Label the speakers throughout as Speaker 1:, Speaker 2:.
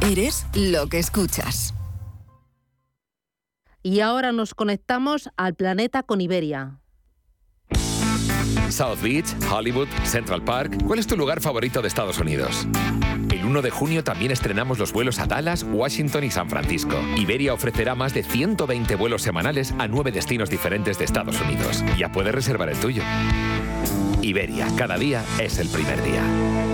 Speaker 1: Eres lo que escuchas.
Speaker 2: Y ahora nos conectamos al planeta con Iberia.
Speaker 3: South Beach, Hollywood, Central Park. ¿Cuál es tu lugar favorito de Estados Unidos? El 1 de junio también estrenamos los vuelos a Dallas, Washington y San Francisco. Iberia ofrecerá más de 120 vuelos semanales a nueve destinos diferentes de Estados Unidos. Ya puedes reservar el tuyo. Iberia, cada día es el primer día.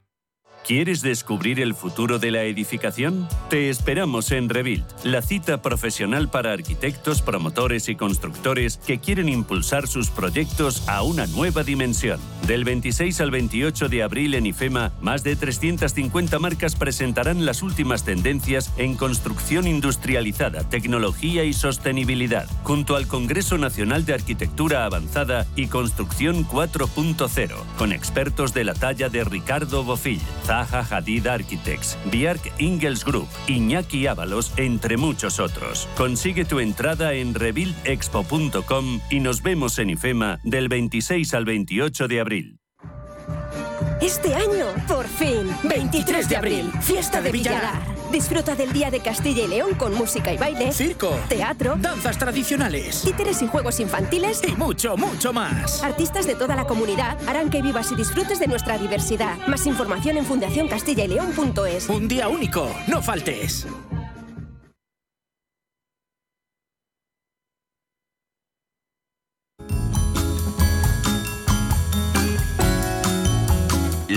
Speaker 4: ¿Quieres descubrir el futuro de la edificación? Te esperamos en Rebuild, la cita profesional para arquitectos, promotores y constructores que quieren impulsar sus proyectos a una nueva dimensión. Del 26 al 28 de abril en IFEMA, más de 350 marcas presentarán las últimas tendencias en construcción industrializada, tecnología y sostenibilidad, junto al Congreso Nacional de Arquitectura Avanzada y Construcción 4.0, con expertos de la talla de Ricardo Bofill, Zaha Hadid Architects, Bjark Ingels Group, Iñaki Ábalos, entre muchos otros. Consigue tu entrada en rebuildexpo.com y nos vemos en IFEMA del 26 al 28 de abril.
Speaker 5: Este año, por fin, 23 de abril, fiesta de Villalar. Disfruta del Día de Castilla y León con música y baile,
Speaker 6: circo,
Speaker 5: teatro,
Speaker 6: danzas tradicionales,
Speaker 5: títeres y juegos infantiles
Speaker 6: y mucho, mucho más.
Speaker 5: Artistas de toda la comunidad harán que vivas y disfrutes de nuestra diversidad. Más información en fundacioncastillaeleón.es.
Speaker 6: Un día único, no faltes.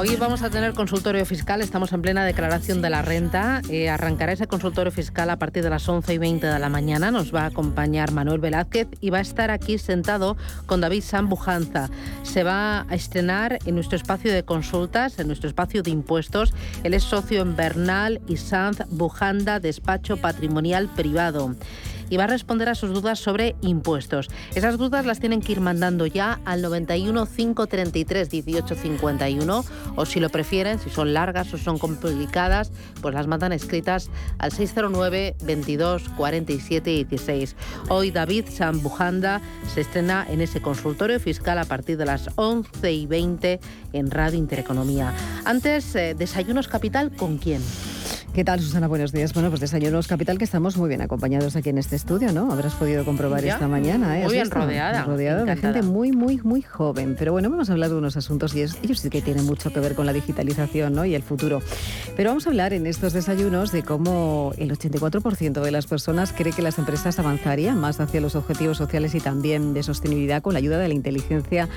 Speaker 2: Hoy vamos a tener consultorio fiscal, estamos en plena declaración de la renta. Eh, arrancará ese consultorio fiscal a partir de las 11 y 20 de la mañana. Nos va a acompañar Manuel Velázquez y va a estar aquí sentado con David Sambujanza. Se va a estrenar en nuestro espacio de consultas, en nuestro espacio de impuestos. Él es socio en Bernal y Sanz Bujanda, despacho patrimonial privado y va a responder a sus dudas sobre impuestos. Esas dudas las tienen que ir mandando ya al 91 533 1851 o si lo prefieren, si son largas o son complicadas, pues las mandan escritas al 609 22 47 16. Hoy David Sambujanda se estrena en ese consultorio fiscal a partir de las 11 y 20 en Radio Intereconomía. Antes, eh, desayunos capital con quién?
Speaker 7: ¿Qué tal, Susana? Buenos días. Bueno, pues Desayunos Capital, que estamos muy bien acompañados aquí en este estudio, ¿no? Habrás podido comprobar esta mañana, ¿eh?
Speaker 2: Muy bien rodeada.
Speaker 7: Rodeada de gente muy, muy, muy joven. Pero bueno, vamos a hablar de unos asuntos y ellos sí que tienen mucho que ver con la digitalización ¿no? y el futuro. Pero vamos a hablar en estos desayunos de cómo el 84% de las personas cree que las empresas avanzarían más hacia los objetivos sociales y también de sostenibilidad con la ayuda de la inteligencia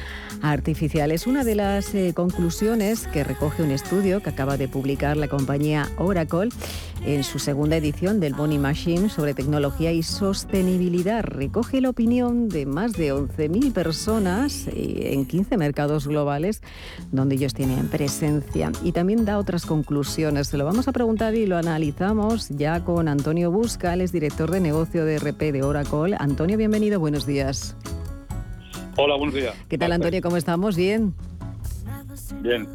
Speaker 7: artificial. Es una de las eh, conclusiones que recoge un estudio que acaba de publicar la compañía Oracle Oracle en su segunda edición del Bonnie Machine sobre tecnología y sostenibilidad. Recoge la opinión de más de 11.000 personas eh, en 15 mercados globales donde ellos tienen presencia y también da otras conclusiones. Se lo vamos a preguntar y lo analizamos ya con Antonio Busca, es director de negocio de RP de Oracle. Antonio, bienvenido, buenos días.
Speaker 8: Hola, buenos días.
Speaker 7: ¿Qué tal, Antonio? ¿Cómo estamos? Bien.
Speaker 8: Bien.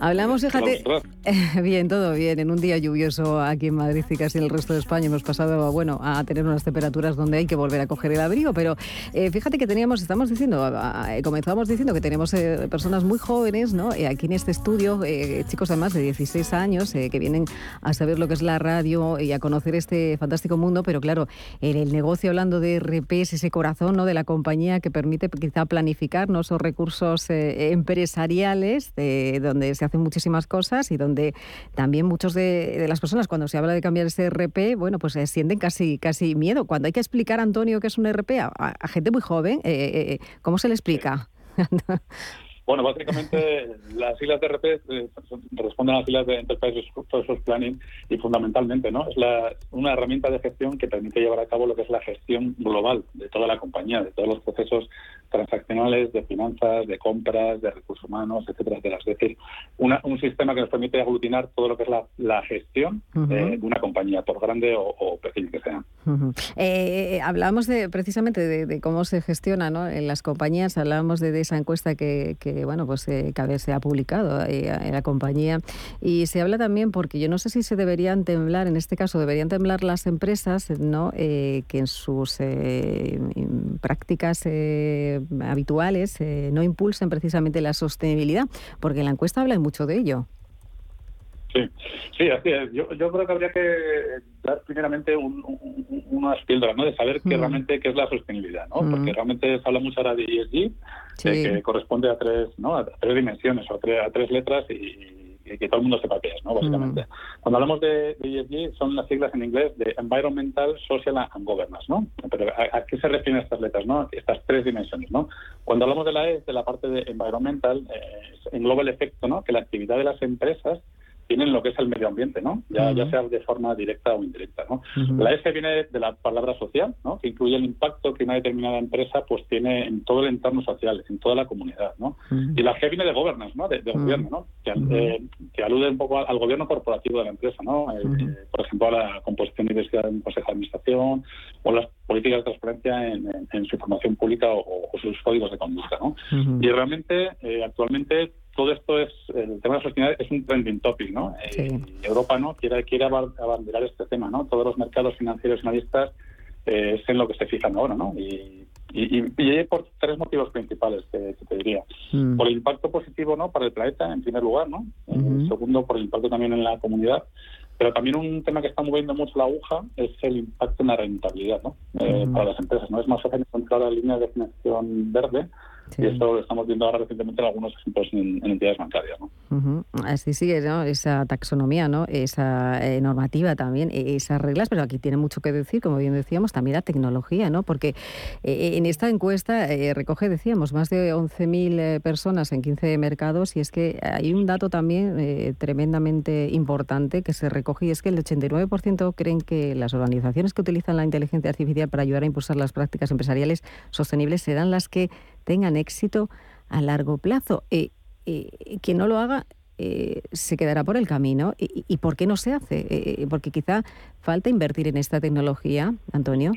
Speaker 7: Hablamos, fíjate. Bien, todo bien. En un día lluvioso aquí en Madrid y casi en el resto de España hemos pasado, bueno, a tener unas temperaturas donde hay que volver a coger el abrigo. Pero eh, fíjate que teníamos, estamos diciendo, eh, comenzamos diciendo que tenemos eh, personas muy jóvenes, ¿no? aquí en este estudio, chicos además de 16 años, que vienen a saber lo que es la radio y a conocer este fantástico mundo. Pero claro, en el negocio hablando de RP es ese corazón, ¿no? De la compañía que permite quizá planificar, ¿no? Esos recursos empresariales donde se hacen muchísimas cosas y donde también muchos de, las personas cuando se habla de cambiar ese RP, bueno, pues se sienten casi, casi miedo. Cuando hay que explicar, Antonio, qué es un RP a, gente muy joven, eh, eh, eh, ¿cómo se le explica?
Speaker 8: Bueno, básicamente las siglas de RP eh, responden a las siglas de Enterprise Resource Planning y fundamentalmente no es la, una herramienta de gestión que permite llevar a cabo lo que es la gestión global de toda la compañía, de todos los procesos transaccionales, de finanzas, de compras, de recursos humanos, etcétera, etcétera. Es decir, un sistema que nos permite aglutinar todo lo que es la, gestión de una compañía, por grande o, pequeña que sea.
Speaker 7: Eh, hablábamos de, precisamente de, cómo se gestiona ¿no? en las compañías, hablábamos de, esa encuesta que bueno, pues eh, cada vez se ha publicado eh, en la compañía. Y se habla también, porque yo no sé si se deberían temblar, en este caso deberían temblar las empresas, ¿no? Eh, que en sus prácticas habituales no impulsen precisamente la sostenibilidad, porque la encuesta habla mucho de ello.
Speaker 8: Sí, sí, así es. Yo, yo creo que habría que dar primeramente un, unas píldoras, ¿no? De saber qué mm. realmente qué es la sostenibilidad, ¿no? Porque mm. realmente se habla mucho ahora de ESG, que corresponde a tres, ¿no? A tres dimensiones o a tres, letras y, que todo el mundo sepa qué es, ¿no? Básicamente. Mm. Cuando hablamos de, ESG son las siglas en inglés de Environmental, Social and Governance, ¿no? Pero ¿a, qué se refieren estas letras, no? Estas tres dimensiones, ¿no? Cuando hablamos de la E, de la parte de Environmental, eh, engloba el efecto, ¿no? Que la actividad de las empresas tienen lo que es el medio ambiente, ¿no? Ya, ya sea de forma directa o indirecta, ¿no? La S viene de la palabra social, ¿no? Que incluye el impacto que una determinada empresa pues tiene en todo el entorno social, en toda la comunidad, ¿no? Y la G viene de governance, ¿no? De, gobierno, ¿no? Eh, que, alude un poco al, gobierno corporativo de la empresa, ¿no? Eh, eh, por ejemplo, a la composición y diversidad de un consejo de administración o las políticas de transparencia en, su información pública o, sus códigos de conducta, ¿no? Y realmente, actualmente todo esto es, el tema de la sostenibilidad es un trending topic, ¿no? Eh, Europa, ¿no? Quiere, quiere abanderar este tema, ¿no? Todos los mercados financieros y analistas eh, es en lo que se fijan ahora, ¿no? Y, y, y, por tres motivos principales que, te diría. Mm. Por el impacto positivo, ¿no? Para el planeta, en primer lugar, ¿no? segundo, por el impacto también en la comunidad. Pero también un tema que está moviendo mucho la aguja es el impacto en la rentabilidad, ¿no? Eh, para las empresas, ¿no? Es más fácil encontrar la línea de financiación verde y eso lo estamos viendo ahora recientemente en algunos ejemplos en, entidades bancarias. ¿no?
Speaker 7: Así sigue, ¿no? esa taxonomía, ¿no? esa eh, normativa también, e, esas reglas, pero aquí tiene mucho que decir, como bien decíamos, también la tecnología, ¿no? porque eh, en esta encuesta eh, recoge, decíamos, más de 11.000 personas en 15 mercados y es que hay un dato también tremendamente importante que se recoge y es que el 89% creen que las organizaciones que utilizan la inteligencia artificial para ayudar a impulsar las prácticas empresariales sostenibles serán las que tengan éxito a largo plazo. Eh, eh, quien no lo haga eh, se quedará por el camino. ¿Y, por qué no se hace? porque quizá falta invertir en esta tecnología, Antonio.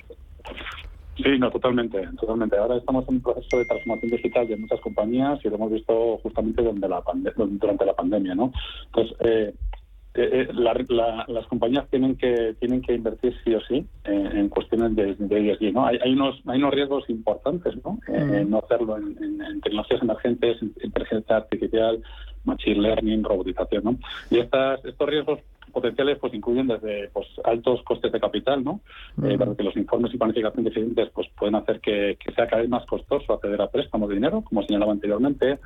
Speaker 8: Sí, no, totalmente, totalmente. Ahora estamos en un proceso de transformación digital de muchas compañías y lo hemos visto justamente durante la, durante la pandemia, ¿no? Entonces, eh, eh, las compañías tienen que tienen que invertir sí o sí en cuestiones de, de ESG, ¿no? Hay, hay, unos hay unos riesgos importantes, ¿no? Eh, mm. no hacerlo en, tecnologías emergentes, inteligencia artificial, machine learning, robotización, ¿no? Y estas estos riesgos potenciales pues incluyen desde pues altos costes de capital, ¿no? Mm. para que los informes y planificación deficientes pues pueden hacer que, que sea cada vez más costoso acceder a préstamos de dinero, como señalaba anteriormente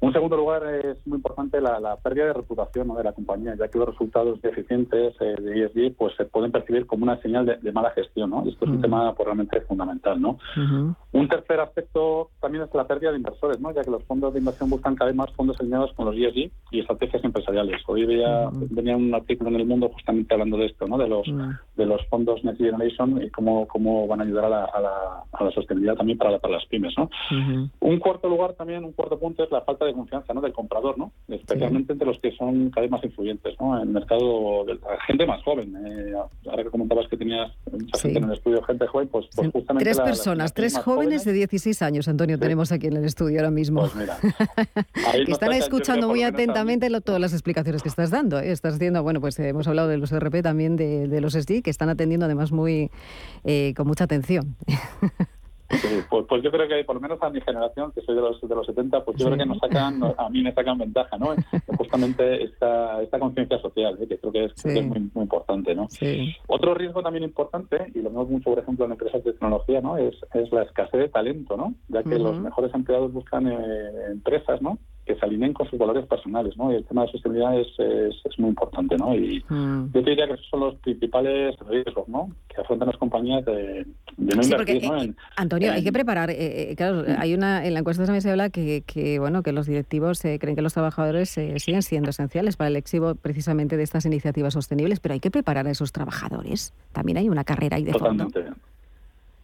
Speaker 8: un segundo lugar es muy importante la, pérdida de reputación de la compañía, ya que los resultados deficientes eh, de ESG pues se pueden percibir como una señal de, mala gestión, ¿no? Y esto es un tema pues, realmente fundamental, ¿no? Un tercer aspecto también es la pérdida de inversores, ¿no? ya que los fondos de inversión buscan cada vez más fondos alineados con los ESG y estrategias empresariales. Hoy veía, venía un artículo en El Mundo justamente hablando de esto, ¿no? de los de los fondos Next Generation y cómo, cómo van a ayudar a la, a la, a la sostenibilidad también para, para las pymes. ¿no? Un cuarto lugar también, un cuarto punto es la falta de confianza ¿no? del comprador, ¿no? especialmente entre los que son cada vez más influyentes ¿no? en el mercado de la gente más joven. Eh, ahora que comentabas que tenías mucha gente en el estudio, gente joven, pues, pues justamente...
Speaker 7: Tres personas, tres jóvenes jóvenes de 16 años, Antonio, tenemos aquí en el estudio ahora mismo.
Speaker 8: Pues mira,
Speaker 7: que están escuchando muy atentamente todas las explicaciones que estás dando. ¿eh? Estás haciendo, bueno, pues hemos hablado de los RP también, de, los SD, que están atendiendo además muy eh, con mucha atención.
Speaker 8: pues, pues, yo creo que por lo menos a mi generación, que soy de los, de los 70, pues yo creo que nos sacan, a mí me sacan ventaja, ¿no? Justamente esta, esta conciencia social, ¿eh? que creo que es, muy, muy, importante, ¿no? Otro riesgo también importante, y lo vemos mucho, por ejemplo, en empresas de tecnología, ¿no? Es, es la escasez de talento, ¿no? Ya que los mejores empleados buscan eh, empresas, ¿no? Que se alineen con sus valores personales, ¿no? Y el tema de sostenibilidad es, es, muy importante, ¿no? Y mm. yo diría que esos son los principales riesgos, ¿no? Que afrontan las compañías de, no invertir, ¿no?
Speaker 7: Eh, Antonio, hay que preparar, eh, eh, claro, mm. hay una, en la encuesta también se habla que, que bueno, que los directivos creen que los trabajadores siguen siendo esenciales para el éxito precisamente de estas iniciativas sostenibles, pero hay que preparar a esos trabajadores. También hay una carrera ahí de
Speaker 8: Totalmente.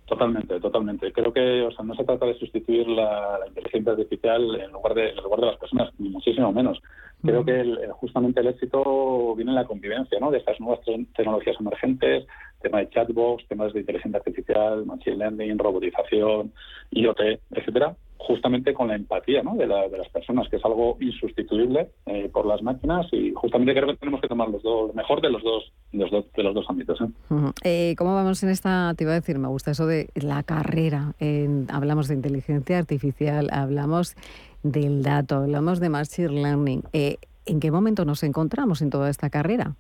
Speaker 8: Totalmente, totalmente. Creo que o sea, no se trata de sustituir la, inteligencia artificial en lugar de en lugar de las personas, ni muchísimo menos. Creo que justamente el éxito viene en la convivencia ¿no? de estas nuevas tecnologías emergentes, tema de chatbots, temas de inteligencia artificial, machine learning, robotización, IoT, etcétera, justamente con la empatía ¿no? de, la, de las personas, que es algo insustituible eh, por las máquinas y justamente creo que tenemos que tomar los dos, mejor de los dos, los dos, de los dos ámbitos. ¿eh?
Speaker 7: Eh, cómo vamos en esta? Te iba a decir, me gusta eso de la carrera. hablamos de inteligencia artificial, hablamos del dato, hablamos de machine learning. ¿En qué momento nos encontramos en toda esta carrera?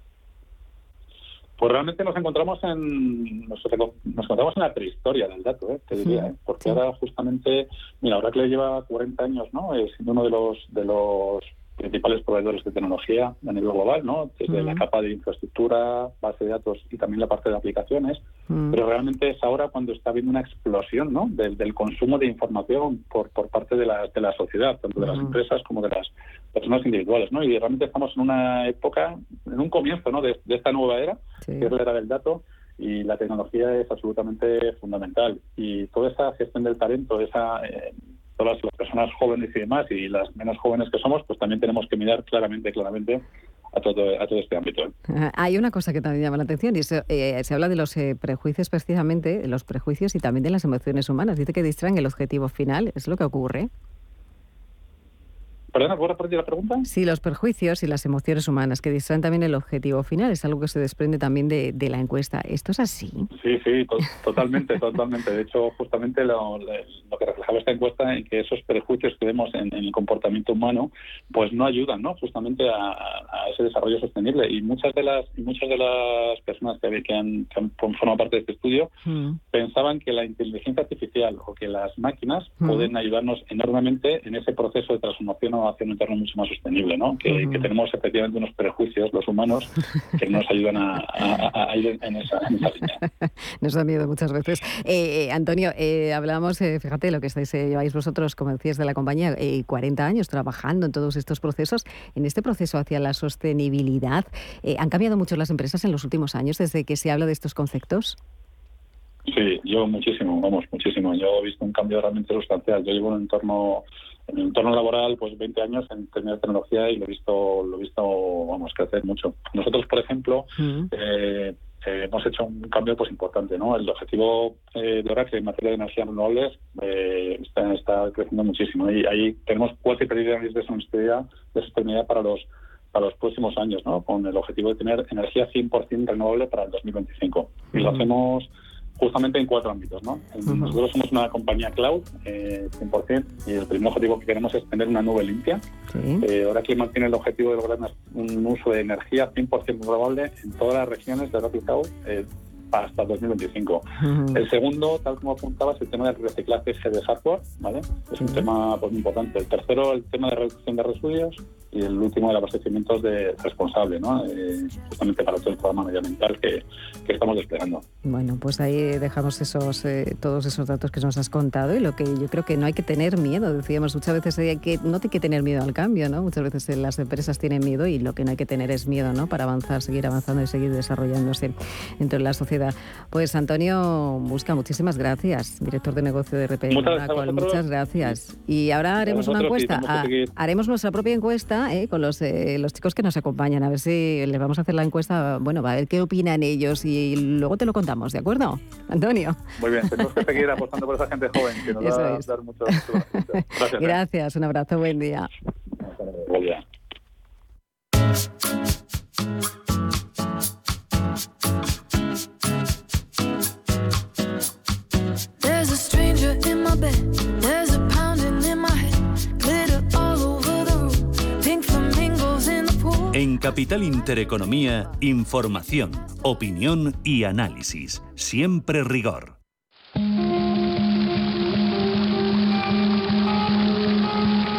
Speaker 8: Pues realmente nos encontramos en nos, encontramos en la prehistoria del dato, ¿eh? te diría, ¿eh? porque ahora justamente, mira, ahora que le lleva 40 años, ¿no? Es uno de los de los principales proveedores de tecnología a nivel global, ¿no? Desde la capa de infraestructura, base de datos y también la parte de aplicaciones. Pero realmente es ahora cuando está habiendo una explosión, ¿no? Del, consumo de información por, por parte de la, de la sociedad, tanto de las empresas como de las personas individuales, ¿no? Y realmente estamos en una época, en un comienzo, ¿no? De, esta nueva era, que es la era del dato, y la tecnología es absolutamente fundamental. Y toda esa gestión del talento, esa eh, todas las personas jóvenes y demás y las menos jóvenes que somos, pues también tenemos que mirar claramente, claramente a todo, a todo este ámbito.
Speaker 7: Hay una cosa que también llama la atención y se, eh, se habla de los eh, prejuicios precisamente, los prejuicios y también de las emociones humanas. Dice que distraen el objetivo final, ¿es lo que ocurre?
Speaker 8: Perdona, ¿puedo repetir la pregunta?
Speaker 7: Sí, los perjuicios y las emociones humanas que distraen también el objetivo final. Es algo que se desprende también de, la encuesta. ¿Esto es así?
Speaker 8: Sí, sí, totalmente, totalmente. De hecho, justamente lo, que reflejaba esta encuesta es que esos perjuicios que vemos en, el comportamiento humano, pues no ayudan, ¿no? Justamente a, ese desarrollo sostenible. Y muchas de las muchas de las personas que, que, han, que han formado parte de este estudio mm. pensaban que la inteligencia artificial o que las máquinas mm. pueden ayudarnos enormemente en ese proceso de transformación hacia un entorno mucho más sostenible, ¿no? Que, tenemos efectivamente unos prejuicios, los humanos, que nos ayudan a, ir en esa, línea.
Speaker 7: Nos da miedo muchas veces. Eh, eh, Antonio, eh, hablábamos, fíjate, lo que estáis, lleváis vosotros, como decías, de la compañía, 40 años trabajando en todos estos procesos. En este proceso hacia la sostenibilidad, ¿han cambiado mucho las empresas en los últimos años desde que se habla de estos conceptos?
Speaker 8: Sí, yo muchísimo, vamos, muchísimo. Yo he visto un cambio realmente sustancial. Yo llevo en un entorno en el entorno laboral, pues 20 años en términos de tecnología y lo he visto, lo he visto, vamos, crecer mucho. Nosotros, por ejemplo, eh, eh, hemos hecho un cambio pues importante, ¿no? El objetivo eh, de Oracle en materia de energías renovables está, está, creciendo muchísimo y ahí tenemos cuatro prioridades de sostenibilidad, de sostenibilidad para los para los próximos años, ¿no? Con el objetivo de tener energía 100% renovable para el 2025. Y lo hacemos justamente en cuatro ámbitos. ¿no? Nosotros somos una compañía cloud, eh, 100%, y el primer objetivo que queremos es tener una nube limpia. Eh, Oracle mantiene el objetivo de lograr un uso de energía 100% renovable en todas las regiones de Oracle Cloud eh, hasta 2025. El segundo, tal como apuntabas, el tema del reciclaje de hardware, ¿vale? Es un tema pues, muy importante. El tercero, el tema de reducción de residuos. Y el último el abastecimiento de responsable, ¿no? Eh, justamente para todo el programa medioambiental que, que, estamos desplegando.
Speaker 7: Bueno, pues ahí dejamos esos eh, todos esos datos que nos has contado y lo que yo creo que no hay que tener miedo. Decíamos muchas veces hay que no hay que tener miedo al cambio, ¿no? Muchas veces las empresas tienen miedo y lo que no hay que tener es miedo, ¿no? Para avanzar, seguir avanzando y seguir desarrollándose dentro de la sociedad. Pues Antonio Busca, muchísimas gracias, director de negocio de RP
Speaker 8: Muchas,
Speaker 7: Muchas gracias. Y ahora haremos una encuesta. Ah, haremos nuestra propia encuesta ¿eh? con los, eh, los chicos que nos acompañan. A ver si les vamos a hacer la encuesta. Bueno, va a ver qué opinan ellos y luego te lo contamos, ¿de acuerdo? Antonio.
Speaker 8: Muy bien, tenemos que seguir apostando por esa gente joven que nos va a dar mucho.
Speaker 7: Gracias. ¿eh? Gracias, un abrazo, buen día.
Speaker 8: Buen día.
Speaker 4: En Capital Intereconomía, información, opinión y análisis. Siempre rigor.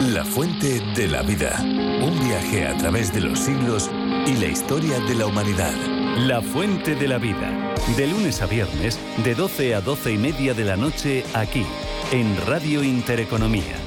Speaker 9: La fuente de la vida. Un viaje a través de los siglos y la historia de la humanidad.
Speaker 4: La fuente de la vida. De lunes a viernes, de 12 a 12 y media de la noche, aquí, en Radio Intereconomía.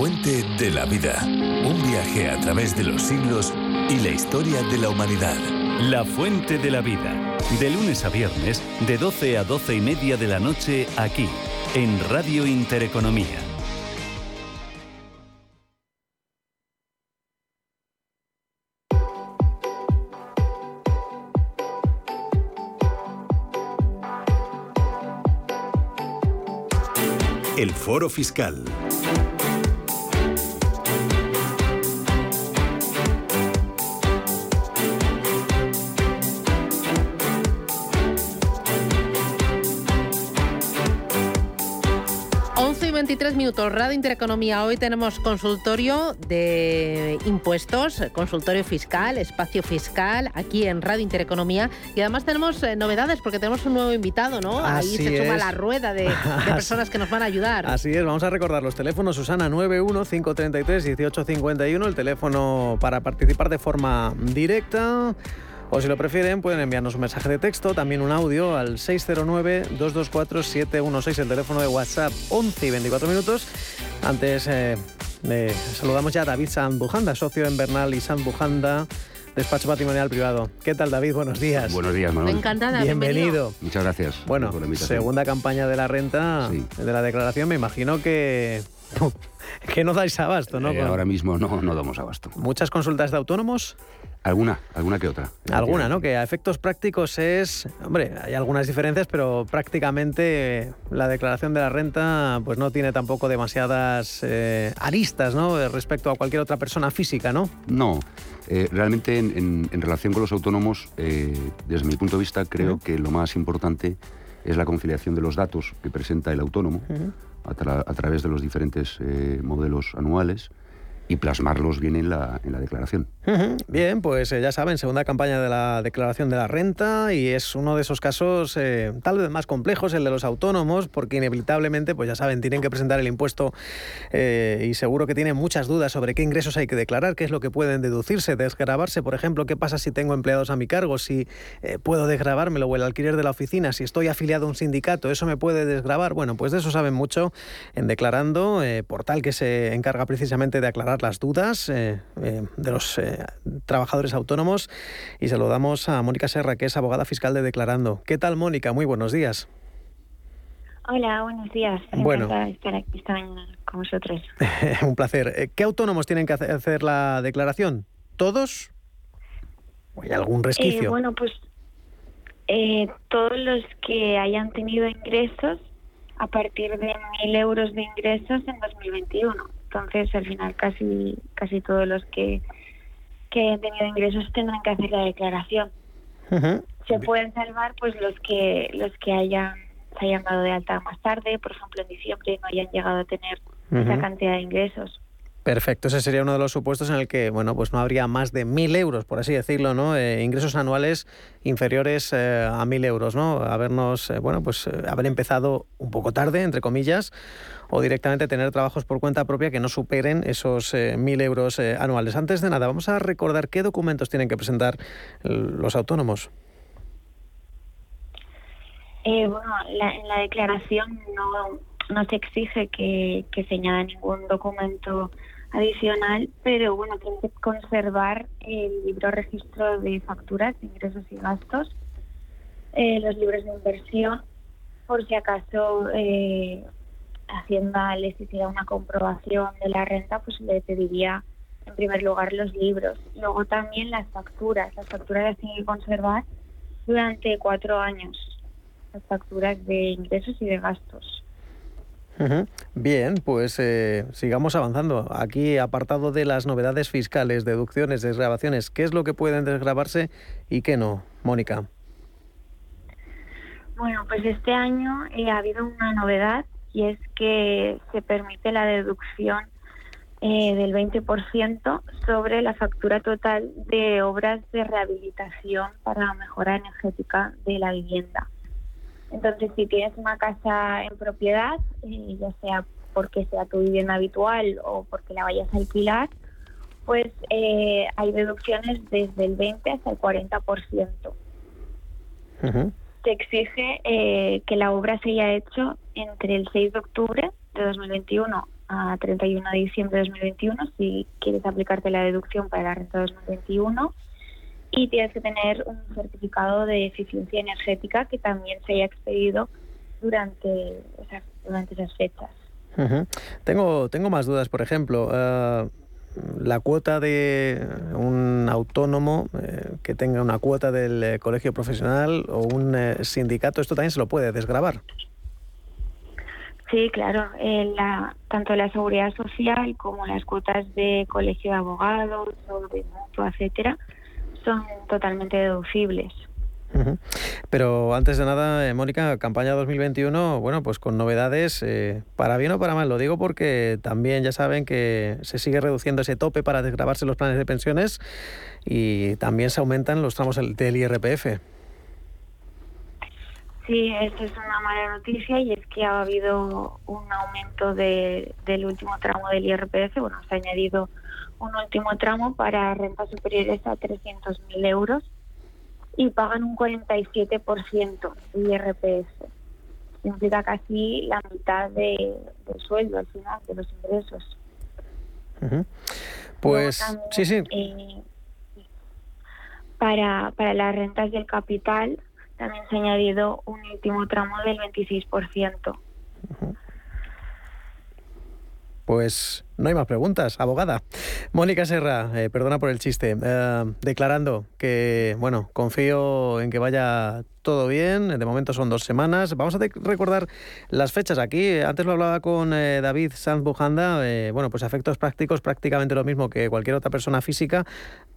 Speaker 9: Fuente de la vida. Un viaje a través de los siglos y la historia de la humanidad.
Speaker 4: La fuente de la vida. De lunes a viernes, de 12 a 12 y media de la noche, aquí, en Radio Intereconomía.
Speaker 9: El Foro Fiscal.
Speaker 2: Minutos, Radio Intereconomía. Hoy tenemos consultorio de impuestos, consultorio fiscal, espacio fiscal, aquí en Radio Intereconomía. Y además tenemos eh, novedades porque tenemos un nuevo invitado, ¿no?
Speaker 10: Así
Speaker 2: Ahí se suma la rueda de, de, personas que nos van a ayudar.
Speaker 10: Así es, vamos a recordar los teléfonos Susana 91-533-1851, el teléfono para participar de forma directa. O si lo prefieren, pueden enviarnos un mensaje de texto, también un audio al 609-224-716, el teléfono de WhatsApp, 11 y 24 minutos. Antes eh, saludamos ya a David Bujanda, socio en Bernal y Bujanda, despacho patrimonial privado. ¿Qué tal, David? Buenos días.
Speaker 11: Buenos días, Manuel.
Speaker 2: Encantada,
Speaker 10: bienvenido.
Speaker 11: Muchas gracias.
Speaker 10: Bueno, segunda campaña de la renta, de la declaración, me imagino que... que no dais abasto, ¿no?
Speaker 11: Eh, ahora mismo no, no damos abasto.
Speaker 10: ¿Muchas consultas de autónomos?
Speaker 11: Alguna, alguna que otra.
Speaker 10: Alguna, ¿no? Que a efectos prácticos es, hombre, hay algunas diferencias, pero prácticamente la declaración de la renta pues no tiene tampoco demasiadas eh, aristas, ¿no? Respecto a cualquier otra persona física, ¿no?
Speaker 11: No, eh, realmente en, relación con los autónomos, eh, desde mi punto de vista, creo que lo más importante es la conciliación de los datos que presenta el autónomo a, a, través de los diferentes modelos anuales y plasmarlos bien en la, en la declaración.
Speaker 10: Bien, pues eh, ya saben, segunda campaña de la declaración de la renta y es uno de esos casos eh, tal vez más complejos, el de los autónomos, porque inevitablemente, pues ya saben, tienen que presentar el impuesto eh, y seguro que tienen muchas dudas sobre qué ingresos hay que declarar, qué es lo que pueden deducirse, desgrabarse, por ejemplo, qué pasa si tengo empleados a mi cargo, si puedo desgrabármelo o el alquiler de la oficina, si estoy afiliado a un sindicato, eso me puede desgrabar. Bueno, pues de eso saben mucho en Declarando, portal que se encarga precisamente de aclarar las dudas eh, eh, de los eh, trabajadores autónomos y saludamos a Mónica Serra, que es abogada fiscal de Declarando. ¿Qué tal, Mónica? Muy buenos días.
Speaker 12: Hola, buenos días.
Speaker 10: Bueno.
Speaker 12: estar aquí esta mañana con vosotros.
Speaker 10: Un placer. ¿Qué autónomos tienen que hacer la declaración? ¿Todos? ¿O hay algún resquicio?
Speaker 12: Bueno, pues todos los que hayan tenido ingresos a partir de 1.000 euros de ingresos en 2021. Entonces, al final, casi casi todos los que, que hayan tenido ingresos tendrán que hacer la declaración. Se pueden salvar pues los que los que hayan se hayan dado de alta más tarde, por ejemplo en diciembre no hayan llegado a tener esa cantidad de ingresos.
Speaker 10: Perfecto, ese sería uno de los supuestos en el que, bueno, pues no habría más de mil euros, por así decirlo, ¿no? Eh, ingresos anuales inferiores eh, a mil euros, ¿no? Habernos, eh, bueno, pues haber empezado un poco tarde, entre comillas, o directamente tener trabajos por cuenta propia que no superen esos mil euros anuales. Antes de nada, vamos a recordar qué documentos tienen que presentar los autónomos.
Speaker 12: bueno, en la declaración no, se exige que, que se añada ningún documento adicional, pero bueno, tiene que conservar el libro registro de facturas, ingresos y gastos, eh, los libros de inversión, por si acaso eh, Hacienda les hiciera una comprobación de la renta, pues le pediría en primer lugar los libros. Luego también las facturas. Las facturas las tiene que conservar durante cuatro años, las facturas de ingresos y de gastos.
Speaker 10: Bien, pues eh, sigamos avanzando. Aquí, apartado de las novedades fiscales, deducciones, desgrabaciones, ¿qué es lo que pueden desgrabarse y qué no? Mónica.
Speaker 12: Bueno, pues este año eh, ha habido una novedad y es que se permite la deducción eh, del 20% sobre la factura total de obras de rehabilitación para la mejora energética de la vivienda. Entonces, si tienes una casa en propiedad, eh, ya sea porque sea tu vivienda habitual o porque la vayas a alquilar, pues eh, hay deducciones desde el 20 hasta el 40%. Se exige eh, que la obra se haya hecho entre el 6 de octubre de 2021 a 31 de diciembre de 2021 si quieres aplicarte la deducción para la renta 2021 y tienes que tener un certificado de eficiencia energética que también se haya expedido durante esas, durante esas fechas.
Speaker 10: Tengo, tengo más dudas, por ejemplo, eh, la cuota de un autónomo eh, que tenga una cuota del eh, colegio profesional o un sindicato, esto también se lo puede desgravar.
Speaker 12: Sí, claro, la, tanto la seguridad social como las cuotas de colegio de abogados o de mutua, etcétera, son totalmente deducibles.
Speaker 10: Pero antes de nada, eh, Mónica, campaña 2021, bueno, pues con novedades, eh, para bien o para mal, lo digo porque también ya saben que se sigue reduciendo ese tope para desgrabarse los planes de pensiones y también se aumentan los tramos del IRPF.
Speaker 12: Sí, esta es una mala noticia y es que ha habido un aumento del último tramo del IRPF, bueno, se ha añadido un último tramo para rentas superiores a 300.000 euros y pagan un 47% de IRPF. Implica casi la mitad de, del sueldo al final, de los ingresos.
Speaker 10: Pues sí, sí.
Speaker 12: Eh, para, para las rentas del capital también se ha añadido un último tramo del 26%.
Speaker 10: Pues no hay más preguntas, abogada. Mónica Serra, eh, perdona por el chiste, eh, declarando que, bueno, confío en que vaya todo bien, de momento son dos semanas. Vamos a recordar las fechas aquí. Antes lo hablaba con eh, David Sanz Bujanda, bueno, pues efectos prácticos prácticamente lo mismo que cualquier otra persona física.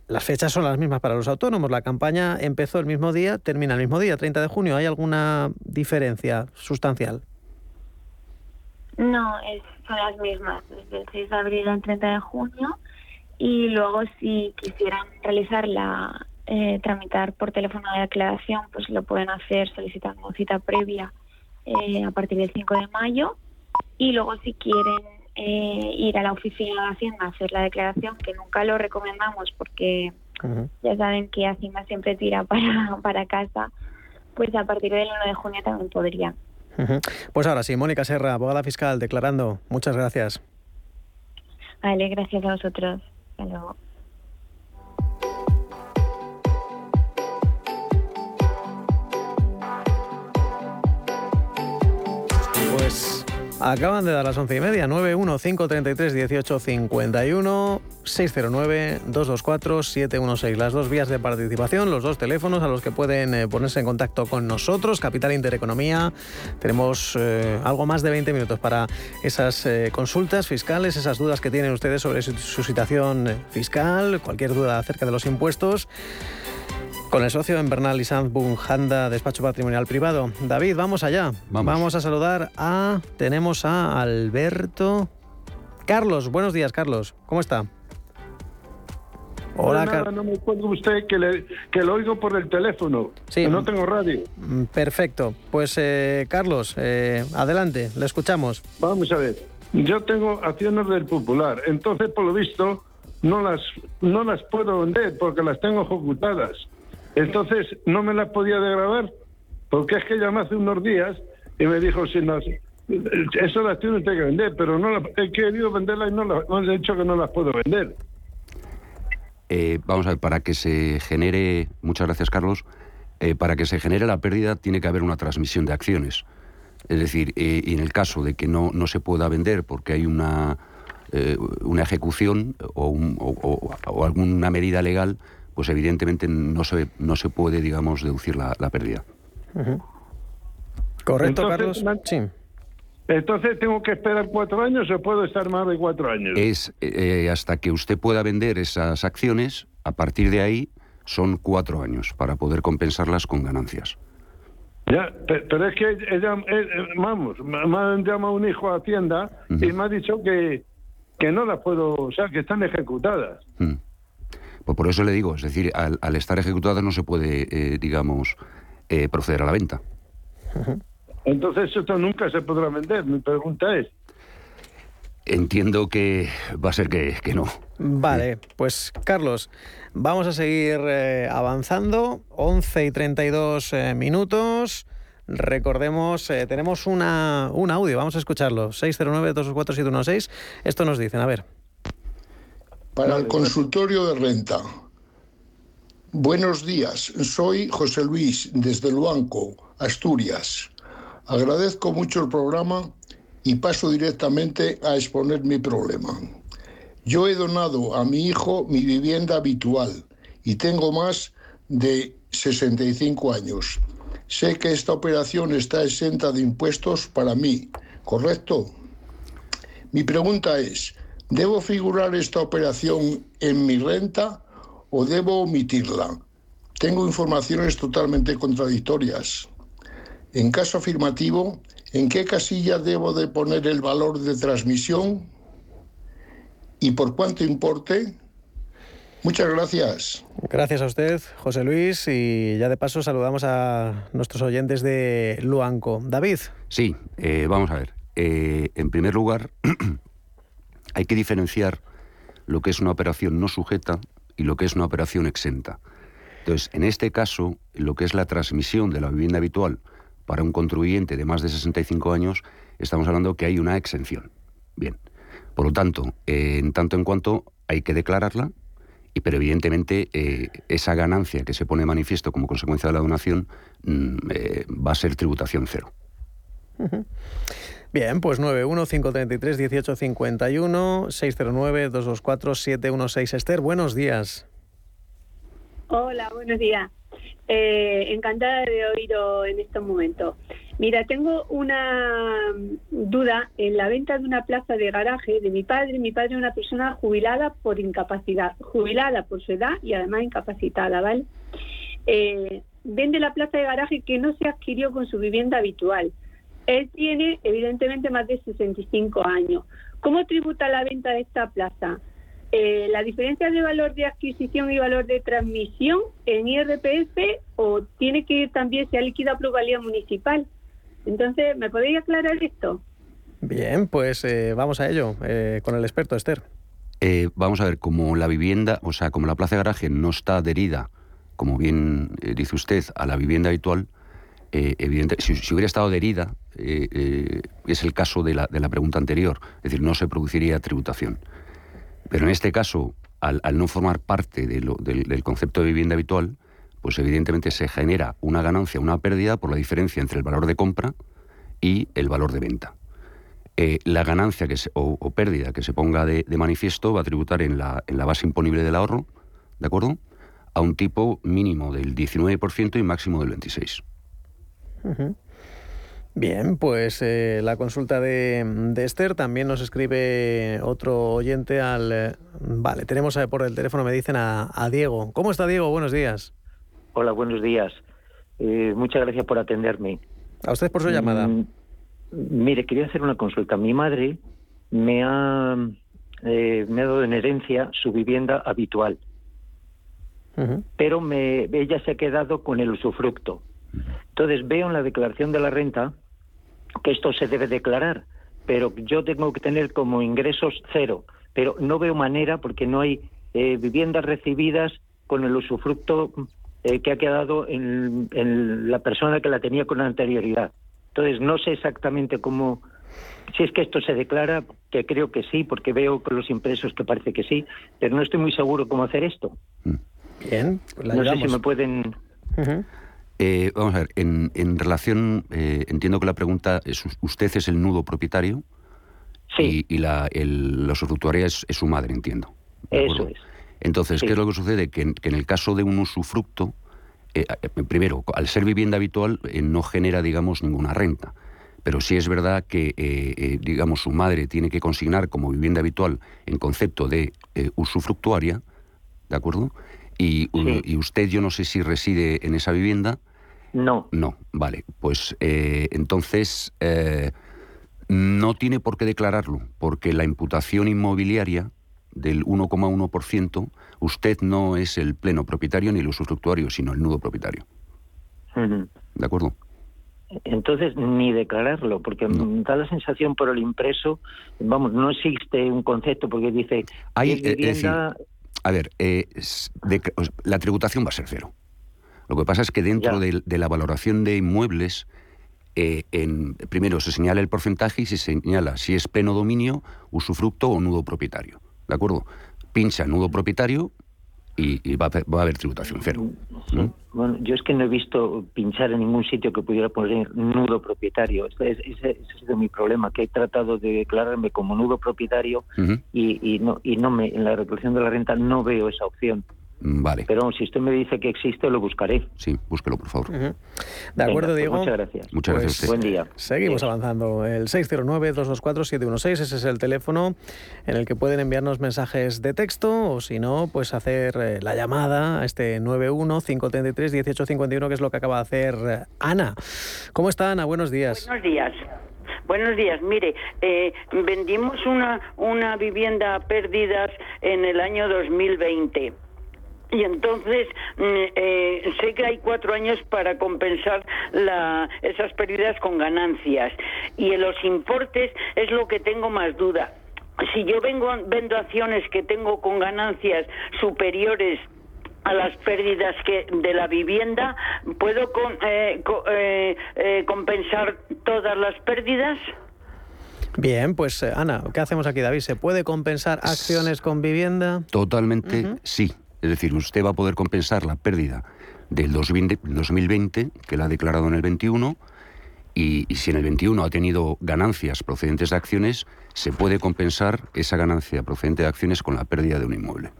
Speaker 10: Las fechas son las mismas para los autónomos. La campaña empezó el mismo día, termina el mismo día, 30 de junio. ¿Hay alguna diferencia sustancial?
Speaker 12: No, son las mismas, desde el 6 de abril al 30 de junio. Y luego, si quisieran realizarla, eh, tramitar por teléfono de declaración, pues lo pueden hacer solicitando cita previa eh, a partir del 5 de mayo. Y luego, si quieren eh, ir a la oficina de Hacienda a hacer la declaración, que nunca lo recomendamos porque ya saben que Hacienda siempre tira para, para casa, pues a partir del 1 de junio también podrían.
Speaker 10: Pues ahora sí, Mónica Serra, abogada fiscal, declarando. Muchas gracias.
Speaker 12: Vale, gracias a vosotros. Hasta luego.
Speaker 10: Pues acaban de dar las once y media, 915331851. 609-224-716. Las dos vías de participación, los dos teléfonos a los que pueden eh, ponerse en contacto con nosotros. Capital Intereconomía. Tenemos eh, algo más de 20 minutos para esas eh, consultas fiscales, esas dudas que tienen ustedes sobre su, su situación fiscal, cualquier duda acerca de los impuestos. Con el socio en Bernal y Sanz Bunjanda, despacho patrimonial privado. David, vamos allá. Vamos. a saludar a. Tenemos a Alberto. Carlos, buenos días, Carlos. ¿Cómo está?
Speaker 13: Hola, Carlos. No me acuerdo usted que, le, que lo oigo por el teléfono. Sí. Que no tengo radio.
Speaker 10: Mm, perfecto. Pues, eh, Carlos, eh, adelante, le escuchamos.
Speaker 13: Vamos a ver. Yo tengo acciones del Popular. Entonces, por lo visto, no las, no las puedo vender porque las tengo ejecutadas. Entonces no me las podía grabar porque es que llamé hace unos días y me dijo, si no, eso las tiene que vender, pero no he querido venderlas y no, las, he dicho que no las puedo vender.
Speaker 11: Eh, vamos a ver, para que se genere, muchas gracias Carlos, eh, para que se genere la pérdida tiene que haber una transmisión de acciones. Es decir, eh, en el caso de que no, no se pueda vender porque hay una, una ejecución o, o alguna medida legal, pues evidentemente no se, no se puede, digamos, deducir la, pérdida.
Speaker 10: Correcto, Carlos. Sí.
Speaker 13: Entonces, ¿tengo que esperar cuatro años o puedo estar más de cuatro años?
Speaker 11: Es eh, hasta que usted pueda vender esas acciones, a partir de ahí son cuatro años para poder compensarlas con ganancias.
Speaker 13: Ya, pero es que ella, eh, eh, vamos, me han llamado un hijo a Hacienda y me ha dicho que, que no las puedo, o sea, que están ejecutadas. Mm.
Speaker 11: Pues por eso le digo, es decir, al, estar ejecutada no se puede, eh, digamos, eh, proceder a la venta.
Speaker 13: Entonces esto nunca se podrá vender. Mi pregunta es.
Speaker 11: Entiendo que va a ser que, no.
Speaker 10: Vale, pues Carlos, vamos a seguir eh, avanzando. 11 y 32 minutos. Recordemos, tenemos una, un audio, vamos a escucharlo. 609-24716. Esto nos dicen, a ver.
Speaker 14: Para el consultorio de renta. Buenos días, soy José Luis desde Luanco, Asturias. Agradezco mucho el programa y paso directamente a exponer mi problema. Yo he donado a mi hijo mi vivienda habitual y tengo más de 65 años. Sé que esta operación está exenta de impuestos para mí, ¿correcto? Mi pregunta es, ¿Debo figurar esta operación en mi renta o debo omitirla? Tengo informaciones totalmente contradictorias. En caso afirmativo, ¿en qué casilla debo de poner el valor de transmisión? ¿Y por cuánto importe? Muchas gracias.
Speaker 10: Gracias a usted, José Luis, y ya de paso saludamos a nuestros oyentes de Luanco. David.
Speaker 11: Sí, eh, vamos a ver. Eh, en primer lugar, hay que diferenciar lo que es una operación no sujeta y lo que es una operación exenta. Entonces, en este caso, lo que es la transmisión de la vivienda habitual para un contribuyente de más de 65 años, estamos hablando que hay una exención. Bien. Por lo tanto, en tanto en cuanto hay que declararla, y, pero evidentemente eh, esa ganancia que se pone manifiesto como consecuencia de la donación mm, eh, va a ser tributación cero.
Speaker 10: Bien, pues 915331851, 609-224-716. Esther, buenos días.
Speaker 15: Hola, buenos días. Eh, encantada de oíros en estos momentos. Mira, tengo una duda en la venta de una plaza de garaje de mi padre. Mi padre es una persona jubilada por incapacidad, jubilada por su edad y además incapacitada, ¿vale? Eh, vende la plaza de garaje que no se adquirió con su vivienda habitual. Él tiene, evidentemente, más de 65 años. ¿Cómo tributa la venta de esta plaza? Eh, ¿La diferencia de valor de adquisición y valor de transmisión en IRPF o tiene que ir también, sea líquida pluralidad municipal? Entonces, ¿me podéis aclarar esto?
Speaker 10: Bien, pues eh, vamos a ello eh, con el experto Esther.
Speaker 11: vamos a ver, como la vivienda, o sea, como la plaza de garaje no está adherida, como bien dice usted, a la vivienda habitual, eh, si, hubiera estado adherida, eh, eh, es el caso de la, de la, pregunta anterior, es decir, no se produciría tributación. Pero en este caso, al, no formar parte del, concepto de vivienda habitual, pues evidentemente se genera una ganancia, una pérdida por la diferencia entre el valor de compra y el valor de venta. eh, la ganancia o, pérdida que se ponga de, manifiesto va a tributar en la, en la base imponible del ahorro, ¿de acuerdo? A un tipo mínimo del 19% y máximo del 26%.
Speaker 10: Bien, pues eh, la consulta de, Esther también nos escribe otro oyente al... Eh, vale, tenemos por el teléfono, me dicen a, Diego. ¿Cómo está Diego? Buenos días.
Speaker 16: Hola, buenos días. Eh, muchas gracias por atenderme.
Speaker 10: A usted por su llamada. Mm,
Speaker 16: mire, quería hacer una consulta. Mi madre me ha, me ha dado en herencia su vivienda habitual, pero me, ella se ha quedado con el usufructo. Entonces veo en la declaración de la renta que esto se debe declarar, pero yo tengo que tener como ingresos cero, pero no veo manera porque no hay eh, viviendas recibidas con el usufructo eh, que ha quedado en, la persona que la tenía con anterioridad. Entonces no sé exactamente cómo, si es que esto se declara, que creo que sí, porque veo con los impresos que parece que sí, pero no estoy muy seguro cómo hacer esto.
Speaker 10: Bien,
Speaker 16: pues no sé si me pueden.
Speaker 11: Eh, vamos a ver, en, relación, eh, entiendo que la pregunta es, usted es el nudo propietario
Speaker 16: sí.
Speaker 11: y, la, el, la usufructuaria es, su madre, entiendo.
Speaker 16: Eso es.
Speaker 11: Entonces, ¿qué es lo que sucede? Que en, que en el caso de un usufructo, eh, primero, al ser vivienda habitual, no genera, digamos, ninguna renta. Pero sí es verdad que, digamos, su madre tiene que consignar como vivienda habitual en concepto de usufructuaria, ¿de acuerdo? Y, y, usted, yo no sé si reside en esa vivienda.
Speaker 16: No.
Speaker 11: No, vale. Pues eh, entonces eh, no tiene por qué declararlo, porque la imputación inmobiliaria del 1,1%, usted no es el pleno propietario ni el usufructuario, sino el nudo propietario. ¿De acuerdo?
Speaker 16: Entonces, ni declararlo, porque da la sensación por el impreso, vamos, no existe un concepto porque dice...
Speaker 11: Hay, vivienda... A ver, eh, la tributación va a ser cero. Lo que pasa es que dentro de, la valoración de inmuebles, eh, en, primero se señala el porcentaje y se señala si es pleno dominio, usufructo o nudo propietario. ¿De acuerdo? Pincha nudo propietario y, va, a haber, tributación cero.
Speaker 16: ¿Mm? Bueno, yo es que no he visto pinchar en ningún sitio que pudiera poner nudo propietario. Ese, ha sido mi problema, que he tratado de declararme como nudo propietario y, no, y no me, en la declaración de la renta no veo esa opción.
Speaker 11: Vale.
Speaker 16: Pero si usted me dice que existe, lo buscaré.
Speaker 11: Sí, búsquelo, por favor.
Speaker 10: De acuerdo, pues Diego.
Speaker 16: muchas gracias.
Speaker 11: Muchas gracias.
Speaker 16: Pues, buen día.
Speaker 10: Seguimos avanzando. El 609-224-716, ese es el teléfono en el que pueden enviarnos mensajes de texto o si no, pues hacer eh, la llamada a este 91-533-1851, que es lo que acaba de hacer eh, Ana. ¿Cómo está, Ana? Buenos días.
Speaker 17: Buenos días. Buenos días. Mire, eh, vendimos una, una vivienda pérdidas en el año 2020 y entonces mm, eh, sé que hay cuatro años para compensar la, esas pérdidas con ganancias y en los importes es lo que tengo más duda. Si yo vengo vendo acciones que tengo con ganancias superiores a las pérdidas que de la vivienda, ¿puedo eh, eh, compensar todas las pérdidas?
Speaker 10: Bien, pues Ana, ¿qué hacemos aquí, David? ¿Se puede compensar acciones con vivienda?
Speaker 11: Totalmente sí. Es decir, usted va a poder compensar la pérdida del 2020, que la ha declarado en el 21, y, si en el 21 ha tenido ganancias procedentes de acciones, se puede compensar esa ganancia procedente de acciones con la pérdida de un inmueble.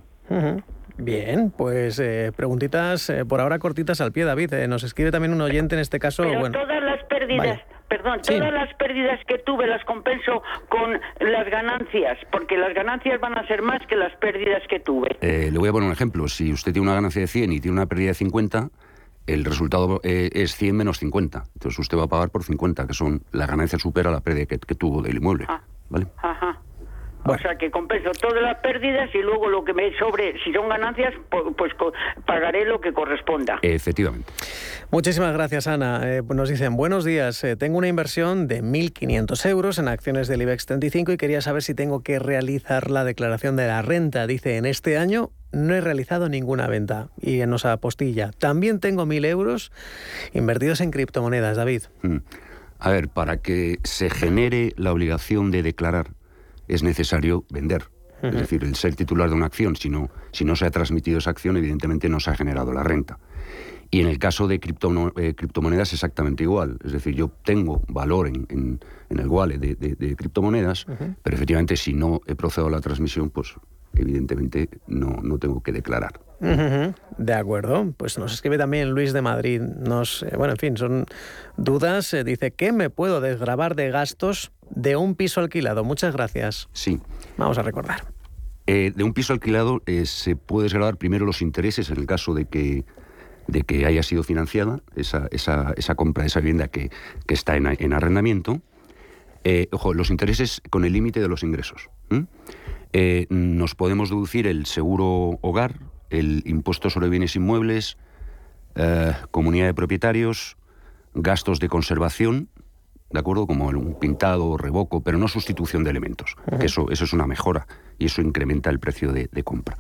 Speaker 10: Bien, pues eh, preguntitas eh, por ahora cortitas al pie, David. Eh, nos escribe también un oyente en este caso.
Speaker 17: Pero todas las pérdidas, perdón, todas las pérdidas que tuve las compenso con las ganancias, porque las ganancias van a ser más que las pérdidas que tuve.
Speaker 11: le voy a poner un ejemplo. Si usted tiene una ganancia de 100 y tiene una pérdida de 50, el resultado es 100 menos 50. Entonces usted va a pagar por 50, que son la ganancia supera la pérdida que, tuvo del inmueble. Ah. ¿Vale?
Speaker 17: Ajá. O sea que compenso todas las pérdidas y luego lo que me sobre, si son ganancias, pues, pagaré lo que corresponda.
Speaker 11: Efectivamente.
Speaker 10: Muchísimas gracias, Ana. Eh, nos dicen, buenos días, eh, tengo una inversión de 1.500 euros en acciones del IBEX 35 y quería saber si tengo que realizar la declaración de la renta. Dice, en este año no he realizado ninguna venta y nos apostilla. También tengo 1.000 euros invertidos en criptomonedas, David. Mm.
Speaker 11: A ver, para que se genere la obligación de declarar es necesario vender. Es decir, el ser titular de una acción, si no, si no se ha transmitido esa acción, evidentemente no se ha generado la renta. Y en el caso de eh, criptomonedas exactamente igual. Es decir, yo tengo valor en, el wallet de, criptomonedas, pero efectivamente si no he procedido a la transmisión, pues evidentemente no, no tengo que declarar.
Speaker 10: De acuerdo, pues nos escribe también Luis de Madrid. Nos, eh, bueno, en fin, son dudas. Eh, dice, ¿qué me puedo desgrabar de gastos de un piso alquilado? Muchas gracias.
Speaker 11: Sí.
Speaker 10: Vamos a recordar.
Speaker 11: Eh, de un piso alquilado se puede desgrabar primero los intereses en el caso de que, de que haya sido financiada esa, esa, esa compra de esa vivienda que, que está en, en arrendamiento. ojo, los intereses con el límite de los ingresos. nos podemos deducir el seguro hogar, el impuesto sobre bienes inmuebles, eh, comunidad de propietarios, gastos de conservación, ¿de acuerdo? Como un pintado, revoco, pero no sustitución de elementos. eso, eso es una mejora y eso incrementa el precio de, compra.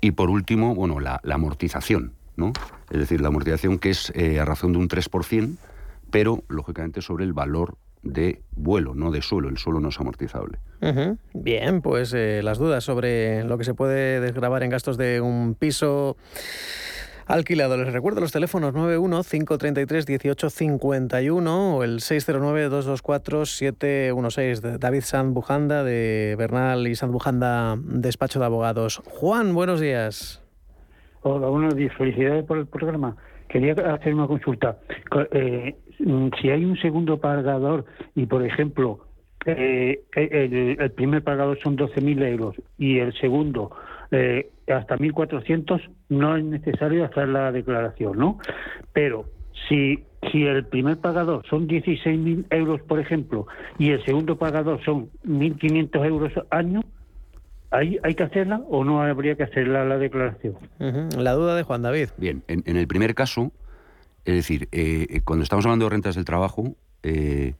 Speaker 11: Y por último, bueno, la, amortización, ¿no? Es decir, la amortización que es eh, a razón de un 3%, pero lógicamente sobre el valor de vuelo, no de suelo. El suelo no es amortizable.
Speaker 10: Bien, pues eh, las dudas sobre lo que se puede desgravar en gastos de un piso alquilado. Les recuerdo los teléfonos 91 533 1851 o el 609 224 716 David Sanz Bujanda de Bernal y Sanz Bujanda Despacho de Abogados. Juan, buenos días.
Speaker 18: Hola, buenos días. Felicidades por el programa. Quería hacer una consulta. Eh, Mm, si hay un segundo pagador y, por ejemplo, eh, el, primer pagador son 12.000 euros y el segundo eh, hasta 1.400, no es necesario hacer la declaración, ¿no? Pero si, si el primer pagador son 16.000 euros, por ejemplo, y el segundo pagador son 1.500 euros año, ¿hay, ¿hay que hacerla o no habría que hacerla la declaración?
Speaker 10: La duda de Juan David.
Speaker 11: Bien, en el primer caso, es decir, eh, eh, cuando estamos hablando de rentas del trabajo, eh,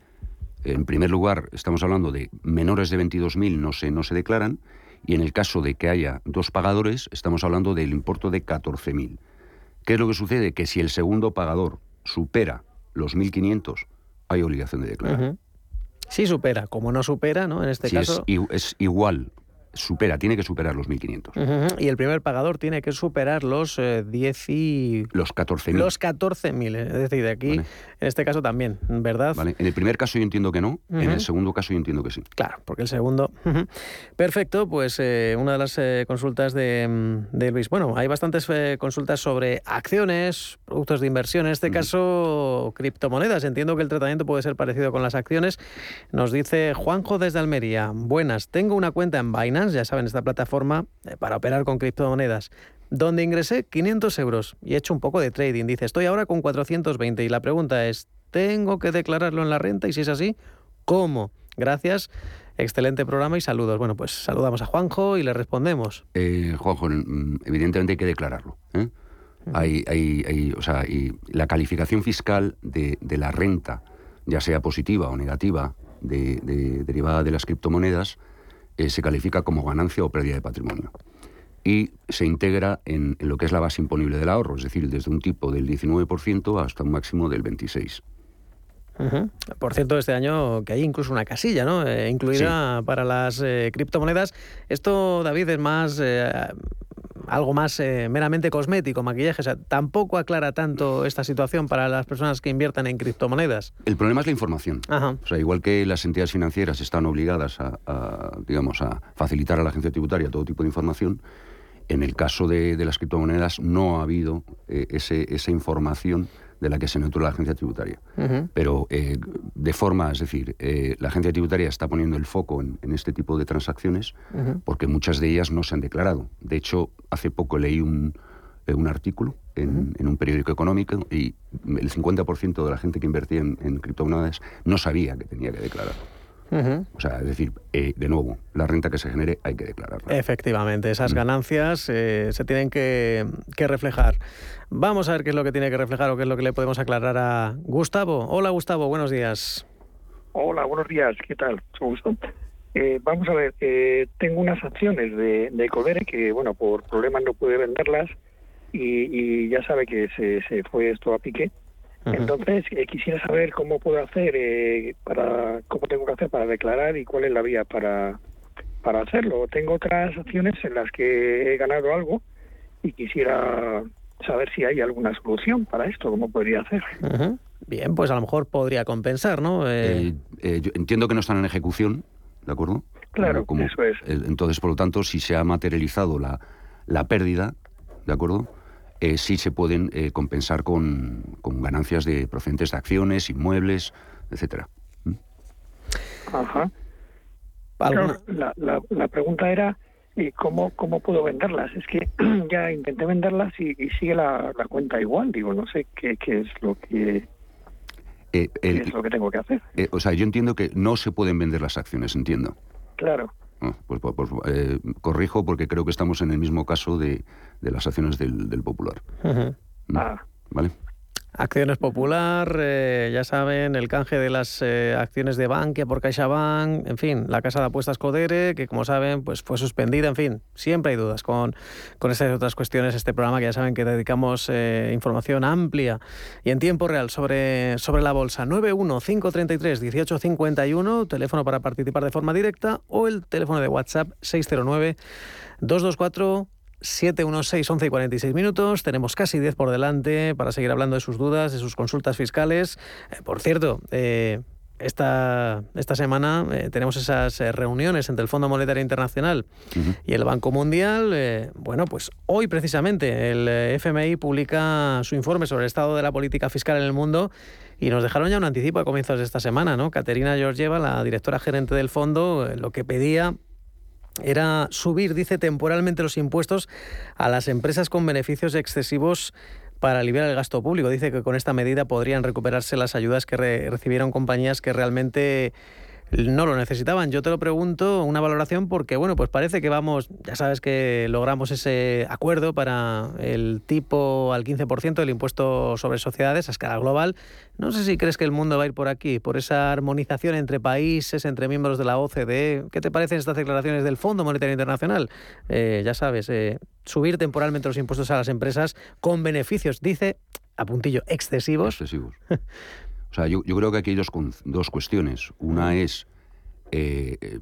Speaker 11: en primer lugar estamos hablando de menores de 22.000 no se, no se declaran y en el caso de que haya dos pagadores estamos hablando del importe de 14.000. ¿Qué es lo que sucede? Que si el segundo pagador supera los 1.500 hay obligación de declarar.
Speaker 10: Sí supera, como no supera, ¿no? En este caso...
Speaker 11: Es, es igual supera, tiene que superar los 1.500.
Speaker 10: Y el primer pagador tiene que superar los 10 y...
Speaker 11: Los 14.000.
Speaker 10: Los 14.000, es decir, de aquí, en este caso también, ¿verdad?
Speaker 11: Vale. En el primer caso yo entiendo que no, en el segundo caso yo entiendo que sí.
Speaker 10: Claro, porque el segundo... Perfecto, pues eh, una de las eh, consultas de, de, Luis. Bueno, hay bastantes eh, consultas sobre acciones, productos de inversión, en este caso criptomonedas. Entiendo que el tratamiento puede ser parecido con las acciones. Nos dice Juanjo desde Almería. Buenas, tengo una cuenta en Binance ya saben, esta plataforma eh, para operar con criptomonedas, donde ingresé 500 euros y he hecho un poco de trading. Dice, estoy ahora con 420 y la pregunta es, ¿tengo que declararlo en la renta? Y si es así, ¿cómo? Gracias. Excelente programa y saludos. Bueno, pues saludamos a Juanjo y le respondemos.
Speaker 11: Eh, Juanjo, evidentemente hay que declararlo. ¿eh? Hay, hay, o sea, y la calificación fiscal de, la renta, ya sea positiva o negativa, derivada de las criptomonedas, eh, se califica como ganancia o pérdida de patrimonio. Y se integra en, lo que es la base imponible del ahorro, es decir, desde un tipo del 19% hasta un máximo del 26%.
Speaker 10: Por cierto, este año que hay incluso una casilla, ¿no? Eh, incluida para las eh, criptomonedas. Esto, David, es más algo más eh, meramente cosmético, maquillaje. O sea, tampoco aclara tanto esta situación para las personas que inviertan en criptomonedas.
Speaker 11: El problema es la información. O sea, igual que las entidades financieras están obligadas a, digamos, a facilitar a la agencia tributaria todo tipo de información, en el caso de, las criptomonedas no ha habido eh, ese, esa información de la que se nutre la agencia tributaria. Pero eh, de forma, es decir, eh, la agencia tributaria está poniendo el foco en, este tipo de transacciones porque muchas de ellas no se han declarado. De hecho, hace poco leí un, eh, un artículo en, un periódico económico y el 50% de la gente que invertía en, en criptomonedas no sabía que tenía que declarar. O sea, es decir, eh, de nuevo, la renta que se genere hay que declararla.
Speaker 10: Efectivamente, esas ganancias eh, se tienen que, reflejar. Vamos a ver qué es lo que tiene que reflejar o qué es lo que le podemos aclarar a Gustavo. Hola Gustavo, buenos días.
Speaker 19: Hola, buenos días, ¿qué tal? gusto. Eh, vamos a ver, tengo unas acciones de, de que, bueno, por problemas no pude venderlas y, ya sabe que se, se fue esto a pique. Entonces, eh, quisiera saber cómo puedo hacer, eh, para cómo tengo que hacer para declarar y cuál es la vía para, para hacerlo. Tengo otras opciones en las que he ganado algo y quisiera saber si hay alguna solución para esto, cómo podría hacer.
Speaker 10: Bien, pues a lo mejor podría compensar, ¿no?
Speaker 11: Eh, eh, yo entiendo que no están en ejecución, ¿de acuerdo?
Speaker 19: Claro,
Speaker 11: Como-
Speaker 19: eso es.
Speaker 11: eh, Entonces, por lo tanto, si se ha materializado la, la pérdida, ¿de acuerdo? Eh, sí se pueden eh, compensar con, con ganancias de procedentes de acciones, inmuebles, etcétera.
Speaker 19: Ajá. Claro, la, la, la pregunta era, ¿y cómo, cómo puedo venderlas? Es que ya intenté venderlas y, y sigue la, la cuenta igual. Digo, no sé qué, qué es lo que
Speaker 11: Eh,
Speaker 19: qué es lo que tengo que hacer.
Speaker 11: eh, o sea, yo entiendo que no se pueden vender las acciones, entiendo.
Speaker 19: Claro.
Speaker 11: Ah, pues pues- pues, eh, corrijo porque creo que estamos en el mismo caso de, de las acciones del, del Popular. Mm. ¿Vale?
Speaker 10: Acciones Popular, eh, ya saben, el canje de las eh, acciones de Bankia por CaixaBank, en fin, la casa de apuestas Codere, que como saben, pues fue suspendida, en fin, siempre hay dudas con, con estas otras cuestiones. Este programa que ya saben que dedicamos eh, información amplia y en tiempo real sobre, sobre la bolsa. 915331851, teléfono para participar de forma directa, o el teléfono de WhatsApp 609 224 716 11 y 46 minutos. Tenemos casi 10 por delante para seguir hablando de sus dudas, de sus consultas fiscales. Eh, por cierto, eh, esta, esta semana eh, tenemos esas eh, reuniones entre el Fondo Monetario Internacional y el Banco Mundial. Eh, bueno, pues hoy precisamente el eh, FMI publica su informe sobre el estado de la política fiscal en el mundo y nos dejaron ya un anticipo a comienzos de esta semana, ¿no? Caterina Georgieva, la directora gerente del fondo, eh, lo que pedía era subir, dice, temporalmente los impuestos a las empresas con beneficios excesivos para aliviar el gasto público. Dice que con esta medida podrían recuperarse las ayudas que re- recibieron compañías que realmente no lo necesitaban. Yo te lo pregunto, una valoración, porque bueno, pues parece que vamos, ya sabes que logramos ese acuerdo para el tipo al 15% del impuesto sobre sociedades a escala global. No sé si crees que el mundo va a ir por aquí, por esa armonización entre países, entre miembros de la OCDE. ¿Qué te parecen estas declaraciones del Fondo Monetario Internacional? Eh, ya sabes, eh, subir temporalmente los impuestos a las empresas con beneficios, dice, a puntillo, excesivos.
Speaker 11: Excesivos. O sea, yo, yo creo que aquí hay dos, dos cuestiones. Una es, eh, eh,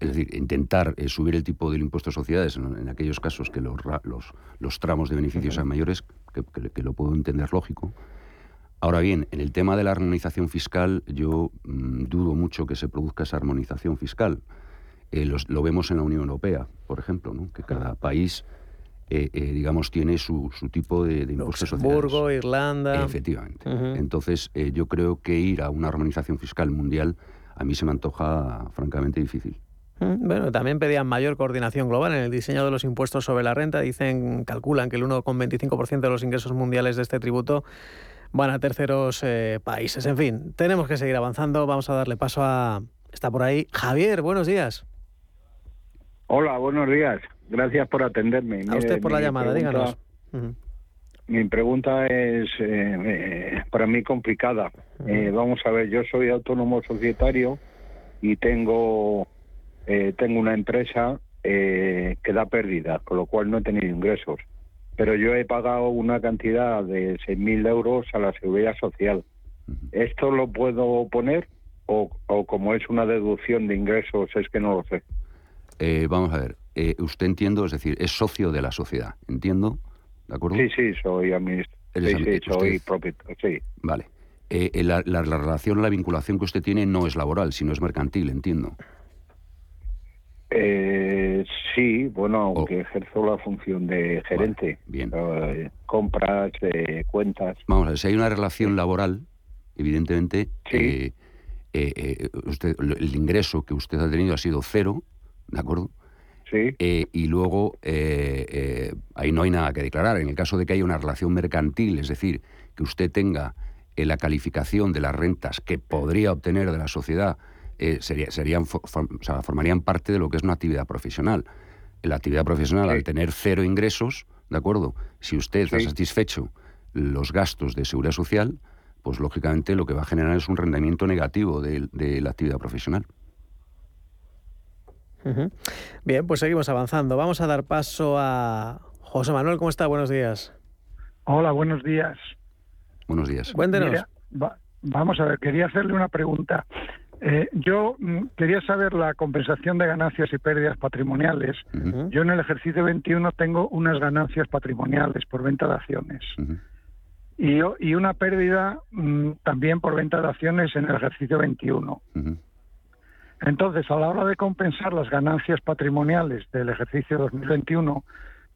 Speaker 11: es decir, intentar eh, subir el tipo del impuesto a sociedades en, en aquellos casos que los, los, los tramos de beneficios sean mayores, que, que- que lo puedo entender lógico. Ahora bien, en el tema de la armonización fiscal, yo mm, dudo mucho que se produzca esa armonización fiscal. Los- lo vemos en la Unión Europea, por ejemplo, ¿no? que cada país, eh, eh, digamos, tiene su, su tipo de, de impuesto a sociedades.
Speaker 10: Luxemburgo, Irlanda.
Speaker 11: Efectivamente. Entonces, eh, yo creo que ir a una armonización fiscal mundial a mí se me antoja francamente difícil.
Speaker 10: Bueno, también pedían mayor coordinación global en el diseño de los impuestos sobre la renta. Dicen, calculan que el 1,25% de los ingresos mundiales de este tributo van a terceros eh, países. En fin, tenemos que seguir avanzando. Vamos a darle paso a... Está por ahí. Javier, buenos días.
Speaker 20: Hola, buenos días. Gracias por atenderme.
Speaker 10: A usted por la llamada,
Speaker 20: pregunta-
Speaker 10: díganos.
Speaker 20: Mi pregunta es eh, eh, para mí complicada. Eh, vamos a ver, yo soy autónomo societario y tengo eh, tengo una empresa eh, que da pérdidas, con lo cual no he tenido ingresos. Pero yo he pagado una cantidad de 6.000 euros a la seguridad social. ¿Esto lo puedo poner o, o como es una deducción de ingresos es que no lo sé?
Speaker 11: Eh, vamos a ver, eh, usted entiendo, es decir, es socio de la sociedad, entiendo, ¿de acuerdo?
Speaker 20: Sí, sí, soy administrador. Sí, sí, soy propietario. Sí.
Speaker 11: Vale. Eh, eh, la, la- la relación, la vinculación que usted tiene no es laboral, sino es mercantil, entiendo.
Speaker 20: Eh, sí, bueno, aunque ejerzo la función de gerente.
Speaker 11: bien.
Speaker 20: Eh, compras, eh, cuentas.
Speaker 11: Vamos a ver, si hay una relación laboral, evidentemente, eh, usted, el ingreso que usted ha tenido ha sido cero, ¿de acuerdo?
Speaker 20: Sí.
Speaker 11: y luego eh, eh, ahí no hay nada que declarar. En el caso de que haya una relación mercantil, es decir, que usted tenga eh, la calificación de las rentas que podría obtener de la sociedad, eh, sería- serían, o sea, formarían parte de lo que es una actividad profesional. La actividad profesional, al tener cero ingresos, ¿de acuerdo? Si usted ha
Speaker 20: Sí.
Speaker 11: satisfecho los gastos de seguridad social, pues lógicamente lo que va a generar es un rendimiento negativo de, de la actividad profesional.
Speaker 10: Bien, pues seguimos avanzando. Vamos a dar paso a José Manuel. ¿Cómo está? Buenos días.
Speaker 18: Hola, buenos días.
Speaker 11: Buenos días.
Speaker 10: Cuéntenos.
Speaker 18: Mira, va- vamos a ver, quería hacerle una pregunta
Speaker 21: Eh, yo mm, quería saber la compensación de ganancias y pérdidas patrimoniales. Yo en el ejercicio 21 tengo unas ganancias patrimoniales por venta de acciones y, y, una pérdida mm, también por venta de acciones en el ejercicio 21. Entonces, a la hora de compensar las ganancias patrimoniales del ejercicio 2021,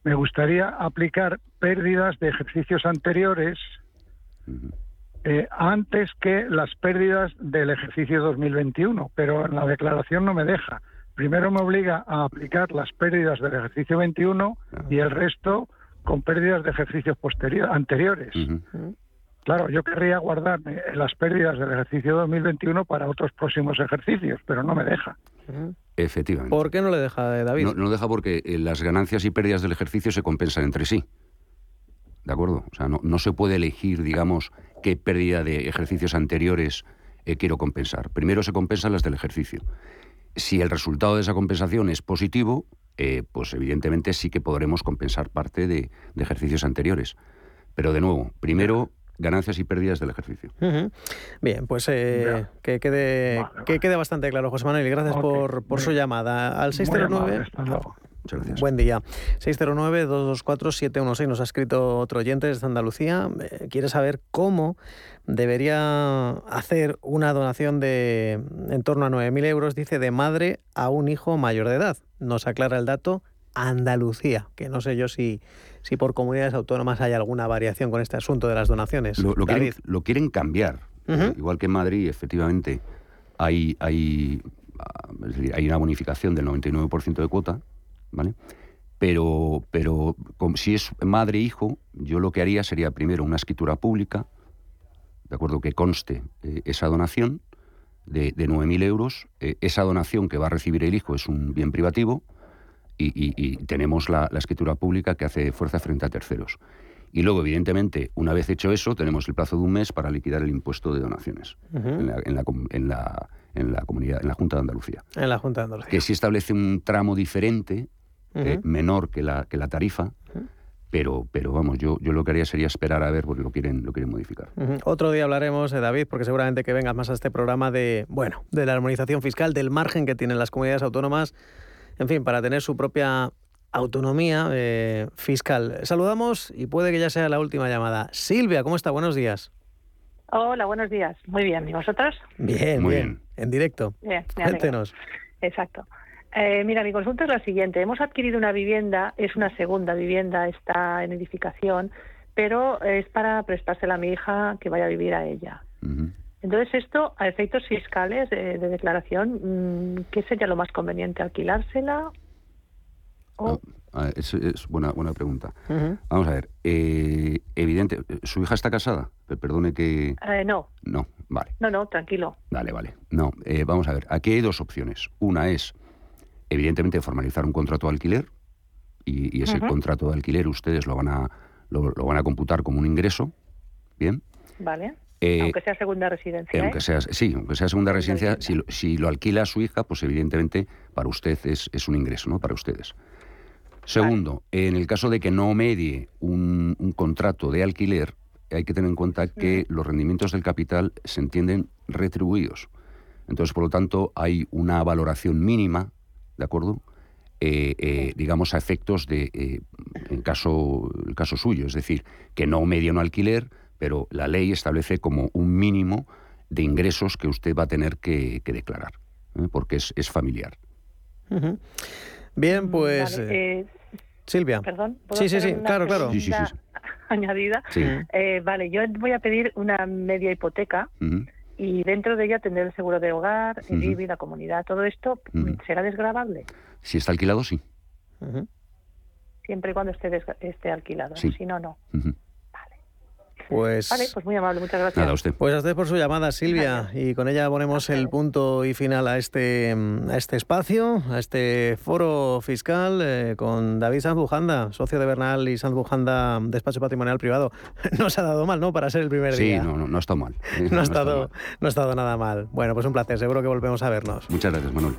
Speaker 21: me gustaría aplicar pérdidas de ejercicios anteriores eh, antes que las pérdidas del ejercicio 2021, pero en la declaración no me deja. Primero me obliga a aplicar las pérdidas del ejercicio 21 y el resto con pérdidas de ejercicios posteriores, anteriores. Claro, yo querría guardar las pérdidas del ejercicio 2021 para otros próximos ejercicios, pero no me deja.
Speaker 11: Efectivamente.
Speaker 10: ¿Por qué no le deja, eh, David?
Speaker 11: No, no deja porque eh, las ganancias y pérdidas del ejercicio se compensan entre sí. ¿De acuerdo? O sea, no, no se puede elegir, digamos, qué pérdida de ejercicios anteriores eh, quiero compensar. Primero se compensan las del ejercicio. Si el resultado de esa compensación es positivo, eh, pues evidentemente sí que podremos compensar parte de, ejercicios anteriores. Pero de nuevo, primero ganancias y pérdidas del ejercicio.
Speaker 10: Bien, pues eh, que, quede, que quede bastante claro, José Manuel, y gracias por, por su llamada. Al 609... Buen día. 609-224-716. Nos ha escrito otro oyente desde Andalucía. Eh, quiere saber cómo debería hacer una donación de en torno a 9.000 euros, dice, de madre a un hijo mayor de edad. Nos aclara el dato Andalucía, que no sé yo si, si por comunidades autónomas hay alguna variación con este asunto de las donaciones.
Speaker 11: Lo, quieren, cambiar. Igual que en Madrid, efectivamente, hay, hay, ah, hay una bonificación del 99% de cuota ¿vale? Pero, pero si es madre e hijo, yo lo que haría sería primero una escritura pública, de acuerdo que conste eh, esa donación de, de 9.000 euros. Eh, esa donación que va a recibir el hijo es un bien privativo y, tenemos la, escritura pública que hace fuerza frente a terceros. Y luego, evidentemente, una vez hecho eso, tenemos el plazo de un mes para liquidar el impuesto de donaciones en, la, en, la, en, la, comunidad, en la Junta de Andalucía.
Speaker 10: En la Junta de Andalucía.
Speaker 11: Que si establece un tramo diferente eh, menor que la, que la tarifa. Pero, pero vamos, yo, yo lo que haría sería esperar a ver porque lo quieren, lo quieren modificar.
Speaker 10: Otro día hablaremos, eh, David, porque seguramente que vengas más a este programa de, bueno, de la armonización fiscal, del margen que tienen las comunidades autónomas, en fin, para tener su propia autonomía eh, fiscal. Saludamos y puede que ya sea la última llamada. Silvia, ¿cómo está? Buenos días.
Speaker 22: Hola, buenos días. Muy bien. ¿Y vosotros?
Speaker 10: Bien, muy bien. En directo.
Speaker 22: Bien,
Speaker 10: Cuéntenos.
Speaker 22: Exacto. Eh, mira, mi consulta es la siguiente. Hemos adquirido una vivienda, es una segunda vivienda, está en edificación, pero es para prestársela a mi hija que vaya a vivir a ella. Entonces, esto, a efectos fiscales de, declaración, mm, ¿qué sería lo más conveniente? ¿Alquilársela?
Speaker 11: O... Ah, ah, es, buena, buena pregunta. Vamos a ver. Eh, evidente, ¿su hija está casada? Perdone que...
Speaker 22: Eh, no.
Speaker 11: No, vale.
Speaker 22: No, no, tranquilo.
Speaker 11: Vale, vale. No, eh, vamos a ver. Aquí hay dos opciones. Una es evidentemente formalizar un contrato de alquiler y, ese contrato de alquiler ustedes lo van a lo, van a computar como un ingreso, bien.
Speaker 22: Vale. Eh, aunque sea segunda residencia.
Speaker 11: ¿eh? Aunque sea, sí, aunque sea segunda residencia, si lo, si lo alquila a su hija, pues evidentemente para usted es, es un ingreso, ¿no? Para ustedes. Segundo, en el caso de que no medie un, un, contrato de alquiler, hay que tener en cuenta que los rendimientos del capital se entienden retribuidos. Entonces, por lo tanto, hay una valoración mínima ¿de acuerdo? Eh, eh, digamos, a efectos de, eh, en caso, el caso suyo, es decir, que no medio no alquiler, pero la ley establece como un mínimo de ingresos que usted va a tener que, declarar, porque es, es familiar.
Speaker 10: Bien, pues... Silvia.
Speaker 22: Perdón.
Speaker 10: Sí, sí, sí, claro, claro.
Speaker 22: Añadida. vale, yo voy a pedir una media hipoteca y dentro de ella tendré el seguro de hogar, el IBI, la comunidad, todo esto, ¿será desgravable?
Speaker 11: Si está alquilado, sí.
Speaker 22: Siempre y cuando esté, esté alquilado, si no, no.
Speaker 10: Pues,
Speaker 22: vale, pues muy amable, muchas gracias.
Speaker 11: a usted.
Speaker 10: Pues a usted por su llamada, Silvia, y con ella ponemos el punto y final a este, a este espacio, a este foro fiscal eh, con David Sanz Bujanda, socio de Bernal y Sanz Bujanda, despacho patrimonial privado. No se ha dado mal, ¿no? Para ser el primer día.
Speaker 11: Sí, no, no, no ha estado mal.
Speaker 10: no, ha estado, no ha estado nada mal. Bueno, pues un placer, seguro que volvemos a vernos.
Speaker 11: Muchas gracias, Manuel.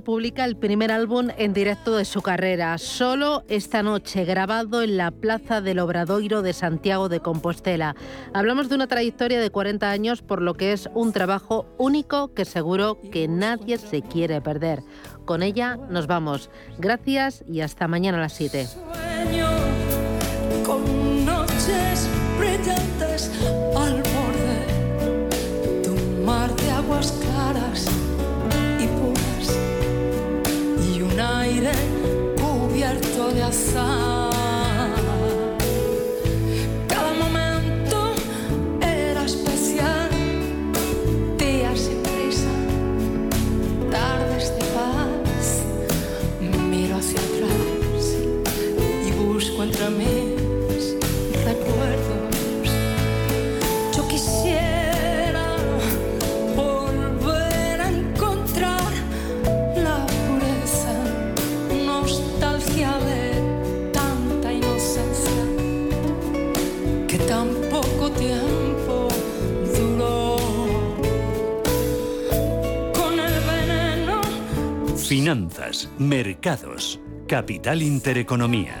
Speaker 23: Publica el primer álbum en directo de su carrera, solo esta noche, grabado en la Plaza del Obradoiro de Santiago de Compostela. Hablamos de una trayectoria de 40 años, por lo que es un trabajo único que seguro que nadie se quiere perder. Con ella nos vamos. Gracias y hasta mañana a las 7.
Speaker 4: Finanzas, mercados, capital intereconomía.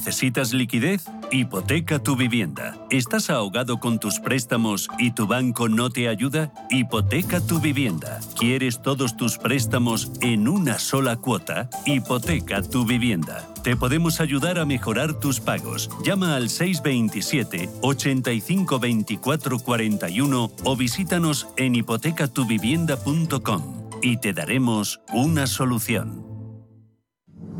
Speaker 4: ¿Necesitas liquidez? Hipoteca tu vivienda. ¿Estás ahogado con tus préstamos y tu banco no te ayuda? Hipoteca tu vivienda. ¿Quieres todos tus préstamos en una sola cuota? Hipoteca tu vivienda. Te podemos ayudar a mejorar tus pagos. Llama al 627 85 24 41 o visítanos en hipotecatuvivienda.com y te daremos una solución.